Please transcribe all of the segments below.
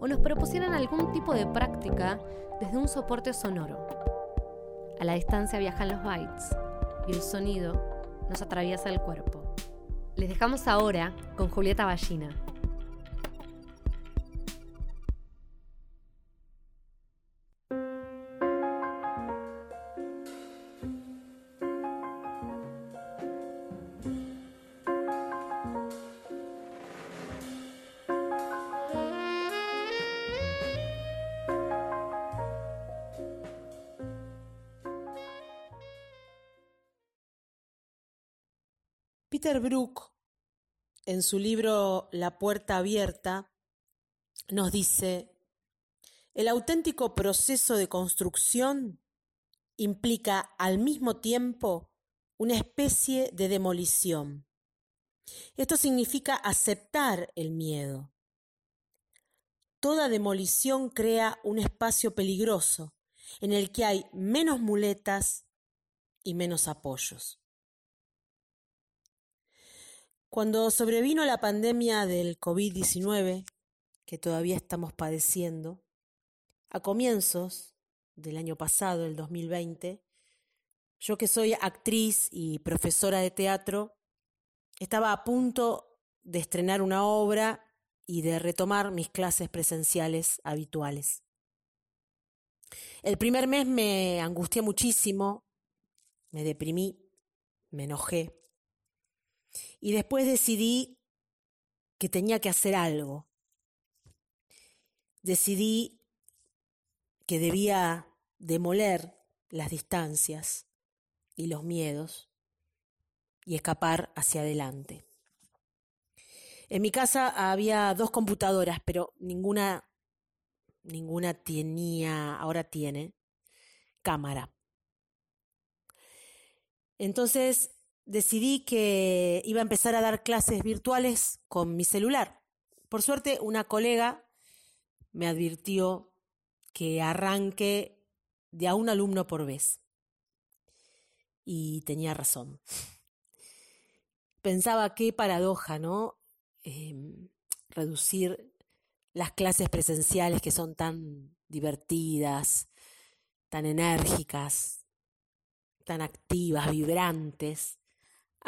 o nos propusieran algún tipo de práctica desde un soporte sonoro. A la distancia viajan los bytes y el sonido nos atraviesa el cuerpo. Les dejamos ahora con Julieta Ballina. Peter Brook, en su libro La puerta abierta, nos dice, el auténtico proceso de construcción implica al mismo tiempo una especie de demolición. Esto significa aceptar el miedo. Toda demolición crea un espacio peligroso en el que hay menos muletas y menos apoyos. Cuando sobrevino la pandemia del COVID-19, que todavía estamos padeciendo, a comienzos del año pasado, el 2020, yo que soy actriz y profesora de teatro, estaba a punto de estrenar una obra y de retomar mis clases presenciales habituales. El primer mes me angustié muchísimo, me deprimí, me enojé. Y después decidí que tenía que hacer algo. Decidí que debía demoler las distancias y los miedos y escapar hacia adelante. En mi casa había dos computadoras, pero ninguna, ninguna tenía, ahora tiene, cámara. Entonces decidí que iba a empezar a dar clases virtuales con mi celular. Por suerte, una colega me advirtió que arranque de a un alumno por vez. Y tenía razón. Pensaba qué paradoja, ¿no? Em, reducir las clases presenciales que son tan divertidas, tan enérgicas, tan activas, vibrantes,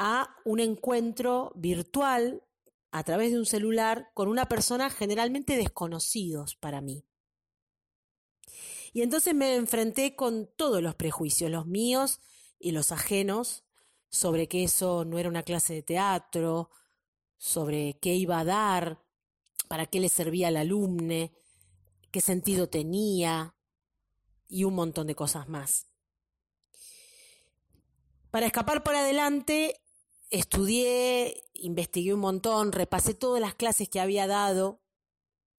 a un encuentro virtual a través de un celular con una persona generalmente desconocidos para mí. Y entonces me enfrenté con todos los prejuicios, los míos y los ajenos, sobre que eso no era una clase de teatro, sobre qué iba a dar, para qué le servía al alumne, qué sentido tenía y un montón de cosas más. Para escapar por adelante, estudié, investigué un montón, repasé todas las clases que había dado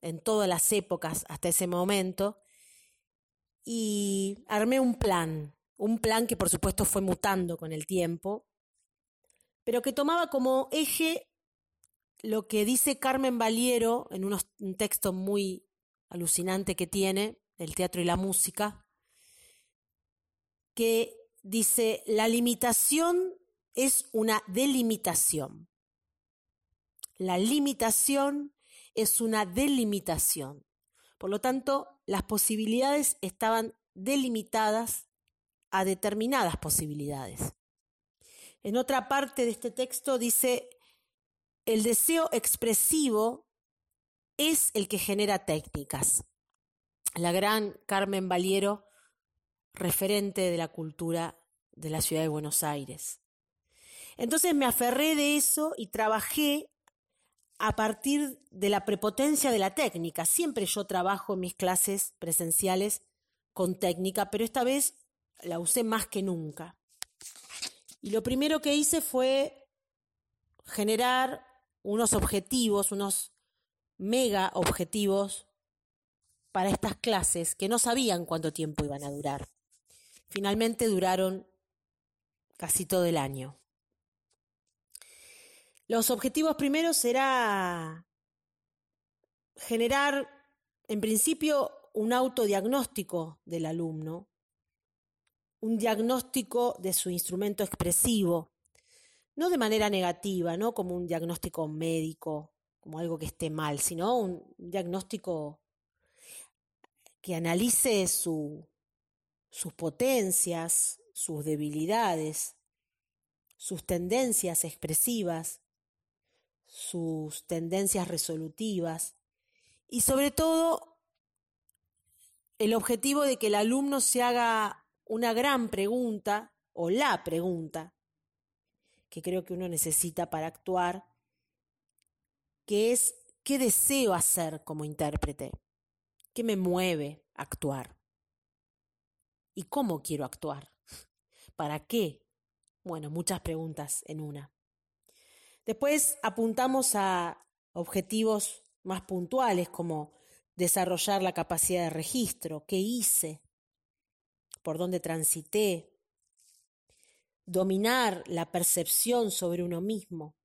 en todas las épocas hasta ese momento y armé un plan, un plan que por supuesto fue mutando con el tiempo, pero que tomaba como eje lo que dice Carmen Valiero en un texto muy alucinante que tiene, el teatro y la música, que dice, la limitación es una delimitación. La limitación es una delimitación. Por lo tanto, las posibilidades estaban delimitadas a determinadas posibilidades. En otra parte de este texto dice, el deseo expresivo es el que genera técnicas. La gran Carmen Valiero, referente de la cultura de la ciudad de Buenos Aires. Entonces me aferré de eso y trabajé a partir de la prepotencia de la técnica. Siempre yo trabajo en mis clases presenciales con técnica, pero esta vez la usé más que nunca. Y lo primero que hice fue generar unos objetivos, unos mega objetivos para estas clases que no sabían cuánto tiempo iban a durar. Finalmente duraron casi todo el año. Los objetivos primeros era generar, en principio, un autodiagnóstico del alumno, un diagnóstico de su instrumento expresivo, no de manera negativa, no como un diagnóstico médico, como algo que esté mal, sino un diagnóstico que analice sus potencias, sus debilidades, sus tendencias expresivas, sus tendencias resolutivas y sobre todo el objetivo de que el alumno se haga una gran pregunta o la pregunta que creo que uno necesita para actuar, que es ¿qué deseo hacer como intérprete? ¿Qué me mueve a actuar? ¿Y cómo quiero actuar? ¿Para qué? Bueno, muchas preguntas en una. Después apuntamos a objetivos más puntuales como desarrollar la capacidad de registro, qué hice, por dónde transité, dominar la percepción sobre uno mismo,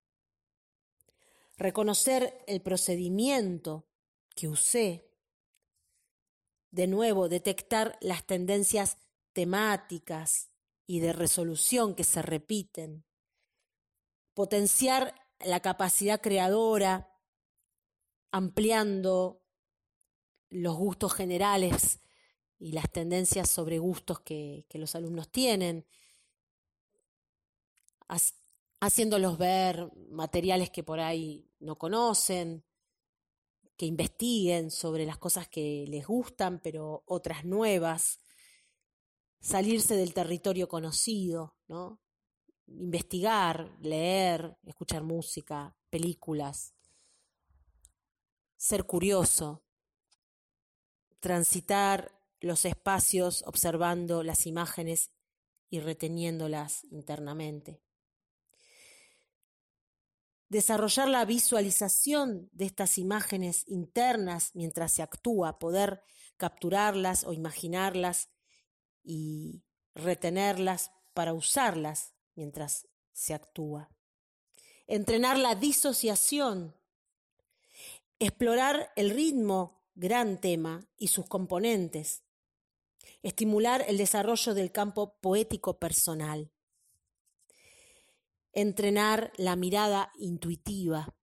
reconocer el procedimiento que usé, de nuevo detectar las tendencias temáticas y de resolución que se repiten, potenciar la capacidad creadora, ampliando los gustos generales y las tendencias sobre gustos que, los alumnos tienen, haciéndolos ver materiales que por ahí no conocen, que investiguen sobre las cosas que les gustan, pero otras nuevas, salirse del territorio conocido, ¿no? Investigar, leer, escuchar música, películas, ser curioso, transitar los espacios observando las imágenes y reteniéndolas internamente. Desarrollar la visualización de estas imágenes internas mientras se actúa, poder capturarlas o imaginarlas y retenerlas para usarlas mientras se actúa. Entrenar la disociación, explorar el ritmo, gran tema, y sus componentes, estimular el desarrollo del campo poético personal, entrenar la mirada intuitiva,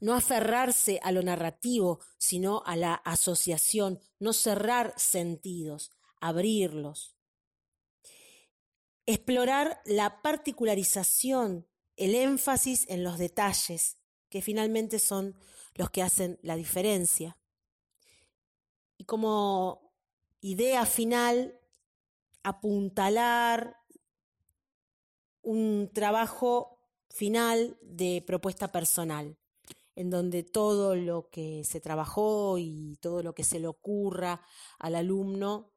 no aferrarse a lo narrativo, sino a la asociación, no cerrar sentidos, abrirlos, explorar la particularización, el énfasis en los detalles, que finalmente son los que hacen la diferencia. Y como idea final, apuntalar un trabajo final de propuesta personal, en donde todo lo que se trabajó y todo lo que se le ocurra al alumno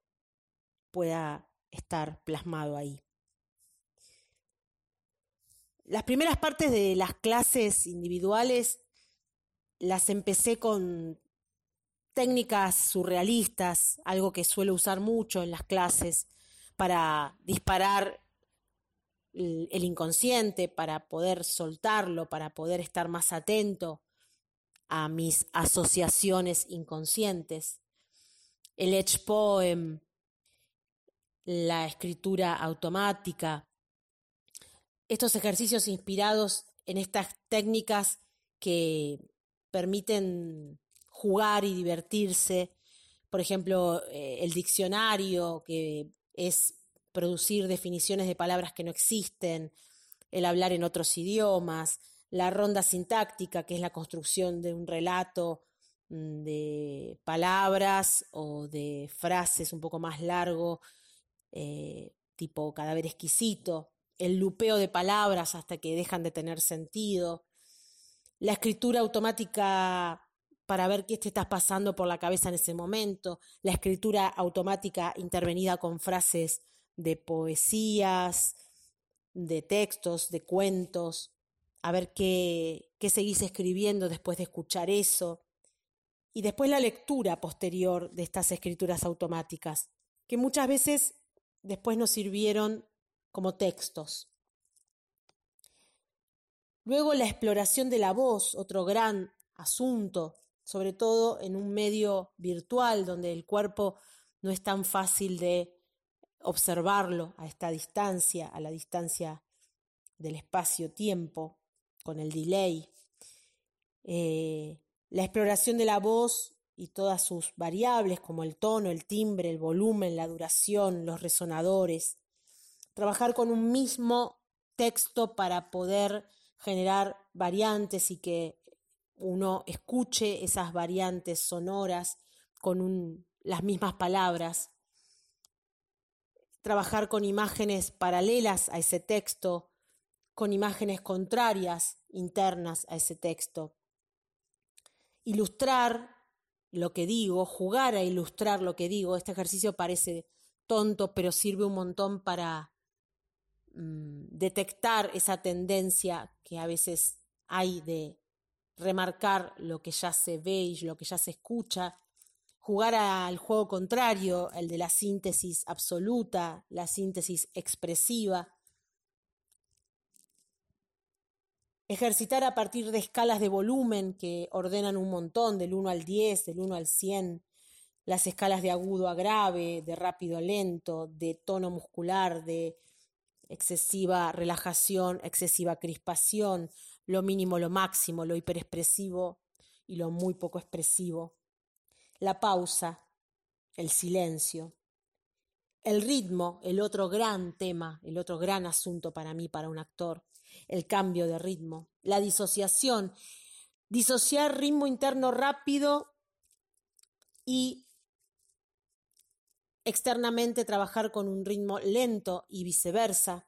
pueda estar plasmado ahí. Las primeras partes de las clases individuales las empecé con técnicas surrealistas, algo que suelo usar mucho en las clases para disparar el inconsciente, para poder soltarlo, para poder estar más atento a mis asociaciones inconscientes. El edge poem, la escritura automática, estos ejercicios inspirados en estas técnicas que permiten jugar y divertirse. Por ejemplo, eh, el diccionario, que es producir definiciones de palabras que no existen, el hablar en otros idiomas, la ronda sintáctica, que es la construcción de un relato mm, de palabras o de frases un poco más largo, eh, tipo cadáver exquisito, el lupeo de palabras hasta que dejan de tener sentido, la escritura automática para ver qué te estás pasando por la cabeza en ese momento, la escritura automática intervenida con frases de poesías, de textos, de cuentos, a ver qué, qué seguís escribiendo después de escuchar eso, y después la lectura posterior de estas escrituras automáticas, que muchas veces después nos sirvieron como textos. Luego la exploración de la voz, otro gran asunto, sobre todo en un medio virtual donde el cuerpo no es tan fácil de observarlo a esta distancia, a la distancia del espacio-tiempo, con el delay. Eh, la exploración de la voz y todas sus variables como el tono, el timbre, el volumen, la duración, los resonadores. Trabajar con un mismo texto para poder generar variantes y que uno escuche esas variantes sonoras con las mismas palabras. Trabajar con imágenes paralelas a ese texto, con imágenes contrarias internas a ese texto ilustrar lo que digo, jugar a ilustrar lo que digo. Este ejercicio parece tonto, pero sirve un montón para detectar esa tendencia que a veces hay de remarcar lo que ya se ve y lo que ya se escucha, jugar al juego contrario, el de la síntesis absoluta, la síntesis expresiva, Ejercitar a partir de escalas de volumen que ordenan un montón, del 1 al 10, del 1 al 100, las escalas de agudo a grave, de rápido a lento, de tono muscular, de excesiva relajación, excesiva crispación, lo mínimo, lo máximo, lo hiperexpresivo y lo muy poco expresivo. La pausa, el silencio. El ritmo, el otro gran tema, el otro gran asunto para mí, para un actor el cambio de ritmo, la disociación, disociar ritmo interno rápido y externamente trabajar con un ritmo lento y viceversa,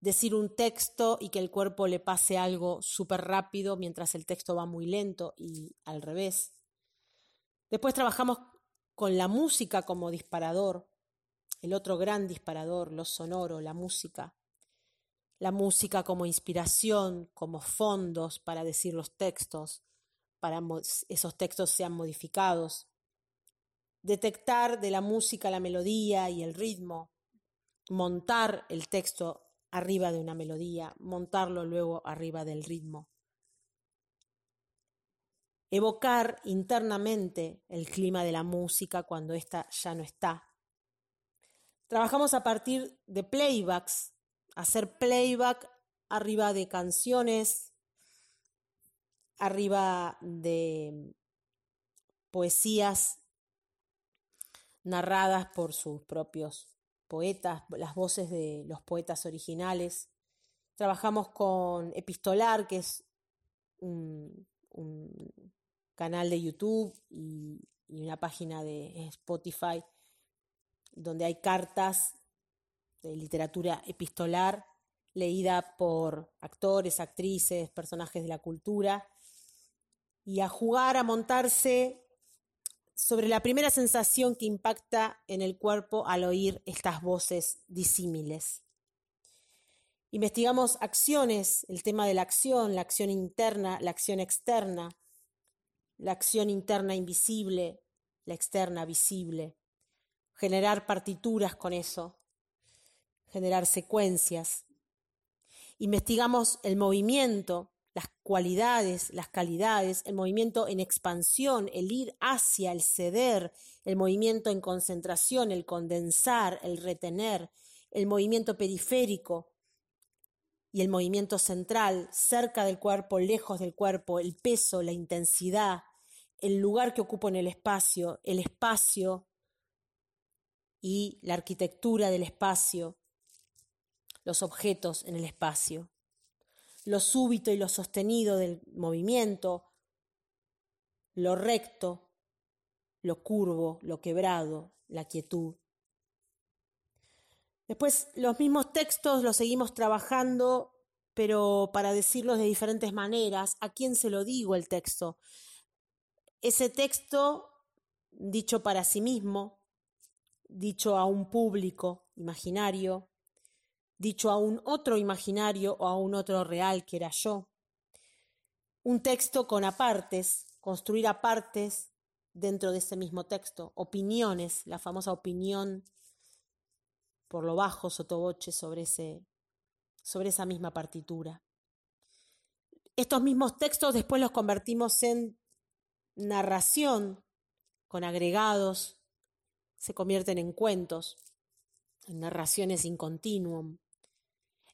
decir un texto y que el cuerpo le pase algo súper rápido mientras el texto va muy lento y al revés. Después trabajamos con la música como disparador, el otro gran disparador, lo sonoro, la música la música como inspiración, como fondos para decir los textos, para esos textos sean modificados. Detectar de la música la melodía y el ritmo, montar el texto arriba de una melodía, montarlo luego arriba del ritmo. Evocar internamente el clima de la música cuando ésta ya no está. Trabajamos a partir de playbacks hacer playback arriba de canciones, arriba de poesías narradas por sus propios poetas, las voces de los poetas originales. Trabajamos con Epistolar, que es un, canal de YouTube y, una página de Spotify donde hay cartas de literatura epistolar leída por actores, actrices, personajes de la cultura, y a jugar, a montarse sobre la primera sensación que impacta en el cuerpo al oír estas voces disímiles. Investigamos acciones, el tema de la acción, la acción interna, la acción externa, la acción interna invisible, la externa visible, generar partituras con eso, generar secuencias. Investigamos el movimiento, las cualidades, las calidades, el movimiento en expansión, el ir hacia, el ceder, el movimiento en concentración, el condensar, el retener, el movimiento periférico y el movimiento central, cerca del cuerpo, lejos del cuerpo, el peso, la intensidad, el lugar que ocupo en el espacio, el espacio y la arquitectura del espacio, los objetos en el espacio, lo súbito y lo sostenido del movimiento, lo recto, lo curvo, lo quebrado, la quietud. Después los mismos textos los seguimos trabajando, pero para decirlos de diferentes maneras. ¿A quién se lo digo el texto? Ese texto dicho para sí mismo, dicho a un público imaginario, dicho a un otro imaginario o a un otro real que era yo. Un texto con apartes, construir apartes dentro de ese mismo texto, opiniones, la famosa opinión por lo bajo, sotoboche, sobre, ese, sobre esa misma partitura. Estos mismos textos después los convertimos en narración con agregados, se convierten en cuentos, en narraciones in continuum.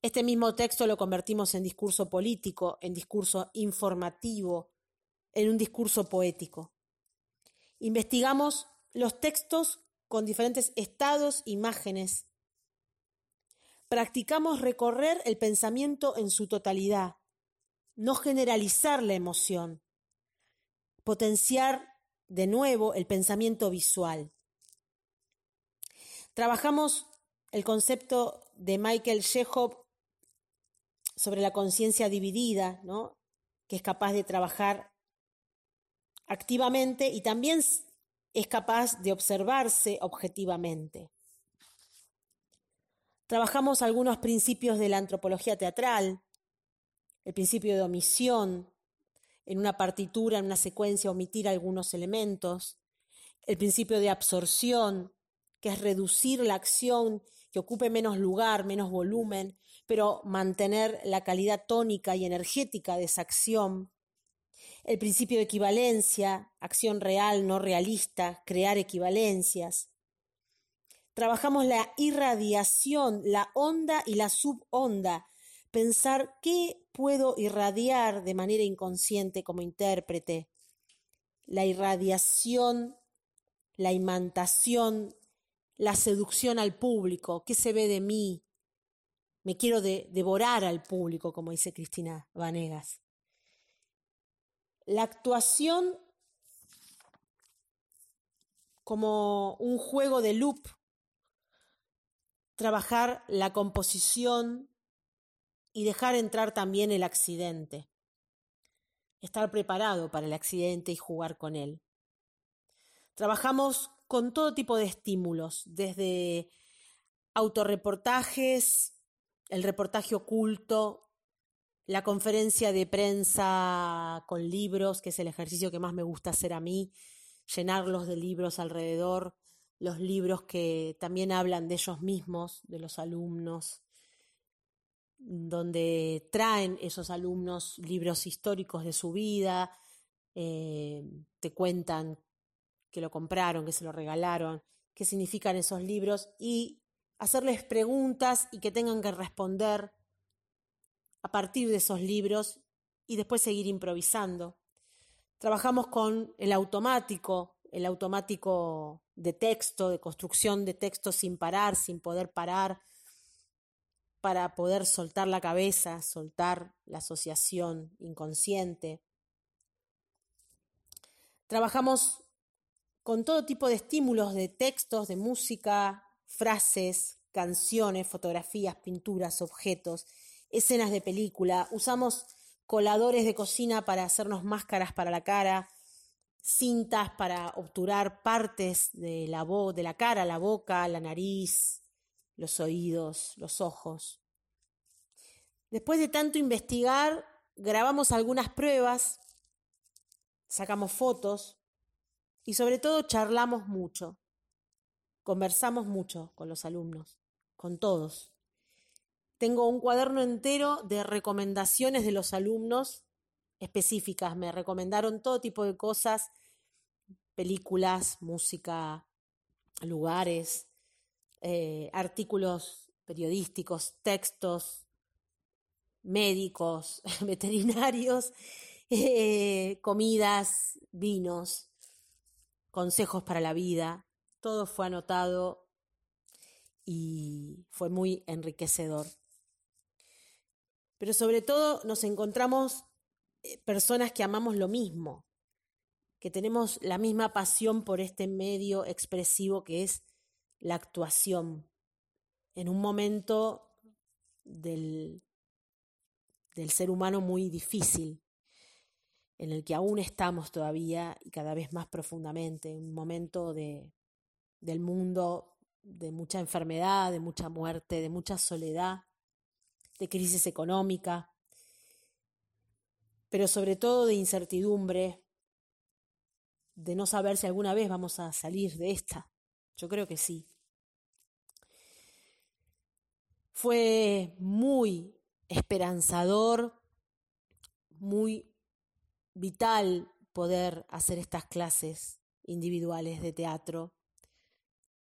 Este mismo texto lo convertimos en discurso político, en discurso informativo, en un discurso poético. Investigamos los textos con diferentes estados, imágenes. Practicamos recorrer el pensamiento en su totalidad, no generalizar la emoción, potenciar de nuevo el pensamiento visual. Trabajamos el concepto de Michael Chekhov sobre la conciencia dividida, ¿no? que es capaz de trabajar activamente y también es capaz de observarse objetivamente. Trabajamos algunos principios de la antropología teatral, el principio de omisión, en una partitura, en una secuencia, omitir algunos elementos, el principio de absorción, que es reducir la acción, que ocupe menos lugar, menos volumen, pero mantener la calidad tónica y energética de esa acción, el principio de equivalencia, acción real, no realista, crear equivalencias. Trabajamos la irradiación, la onda y la subonda, pensar qué puedo irradiar de manera inconsciente como intérprete. La irradiación, la imantación, la seducción al público, qué se ve de mí. Me quiero devorar al público, como dice Cristina Vanegas. La actuación como un juego de loop, trabajar la composición y dejar entrar también el accidente, estar preparado para el accidente y jugar con él. Trabajamos con todo tipo de estímulos, desde autorreportajes, el reportaje oculto, la conferencia de prensa con libros, que es el ejercicio que más me gusta hacer a mí, llenarlos de libros alrededor, los libros que también hablan de ellos mismos, de los alumnos, donde traen esos alumnos libros históricos de su vida, eh, te cuentan que lo compraron, que se lo regalaron, qué significan esos libros y hacerles preguntas y que tengan que responder a partir de esos libros y después seguir improvisando. Trabajamos con el automático, el automático de texto, de construcción de texto sin parar, sin poder parar, para poder soltar la cabeza, soltar la asociación inconsciente. Trabajamos con todo tipo de estímulos de textos, de música, frases, canciones, fotografías, pinturas, objetos escenas de película, usamos coladores de cocina para hacernos máscaras para la cara, cintas para obturar partes de la, de la cara, la boca, la nariz, los oídos, los ojos. Después de tanto investigar, grabamos algunas pruebas, sacamos fotos y sobre todo charlamos mucho, conversamos mucho con los alumnos, con todos. Tengo un cuaderno entero de recomendaciones de los alumnos específicas. Me recomendaron todo tipo de cosas, películas, música, lugares, eh, artículos periodísticos, textos, médicos, veterinarios, eh, comidas, vinos, consejos para la vida. Todo fue anotado y fue muy enriquecedor. Pero sobre todo nos encontramos eh, personas que amamos lo mismo, que tenemos la misma pasión por este medio expresivo que es la actuación, en un momento del, del ser humano muy difícil, en el que aún estamos todavía y cada vez más profundamente, un momento de, del mundo de mucha enfermedad, de mucha muerte, de mucha soledad, de crisis económica, pero sobre todo de incertidumbre, de no saber si alguna vez vamos a salir de esta. Yo creo que sí. Fue muy esperanzador, muy vital poder hacer estas clases individuales de teatro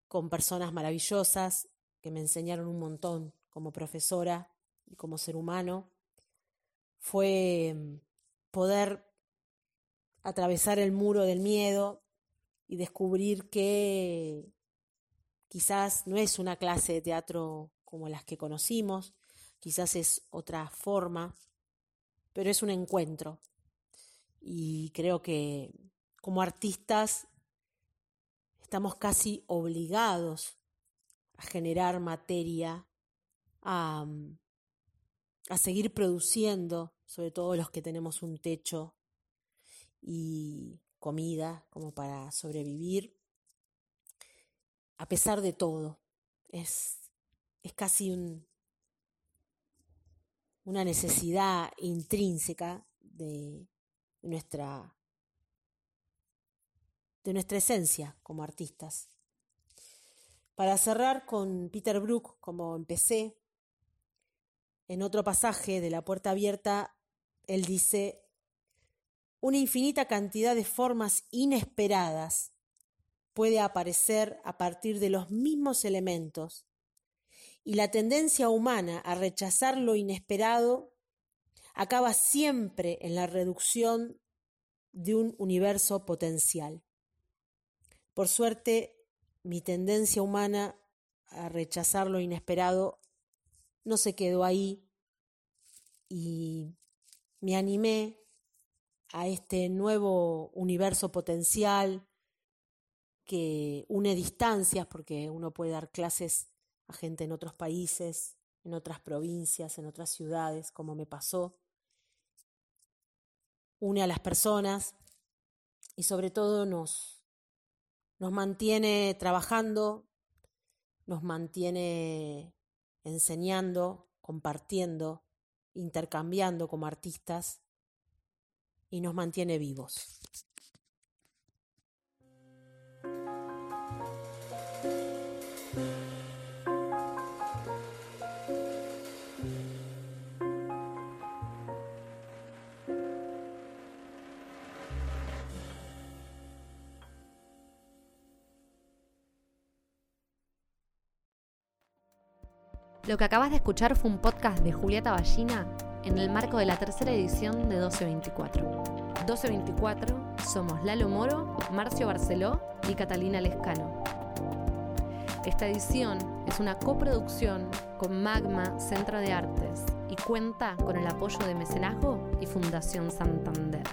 con personas maravillosas que me enseñaron un montón como profesora y como ser humano. Fue mm, poder atravesar el muro del miedo y descubrir que quizás no es una clase de teatro como las que conocimos, quizás es otra forma, pero es un encuentro. Y creo que como artistas estamos casi obligados a generar materia, a, a seguir produciendo, sobre todo los que tenemos un techo y comida como para sobrevivir, a pesar de todo. Es, es casi un, una necesidad intrínseca de nuestra, de nuestra esencia como artistas. Para cerrar con Peter Brook, como empecé, en otro pasaje de La Puerta Abierta, él dice, una infinita cantidad de formas inesperadas puede aparecer a partir de los mismos elementos, y la tendencia humana a rechazar lo inesperado acaba siempre en la reducción de un universo potencial. Por suerte, mi tendencia humana a rechazar lo inesperado no se quedó ahí y me animé a este nuevo universo potencial que une distancias, porque uno puede dar clases a gente en otros países, en otras provincias, en otras ciudades, como me pasó. Une a las personas y sobre todo nos, nos mantiene trabajando, nos mantiene enseñando, compartiendo, intercambiando como artistas y nos mantiene vivos. Lo que acabas de escuchar fue un podcast de Julieta Ballina en el marco de la tercera edición de 1224. 1224 somos Lalo Moro, Marcio Barceló y Catalina Lescano. Esta edición es una coproducción con Magma Centro de Artes y cuenta con el apoyo de Mecenazgo y Fundación Santander.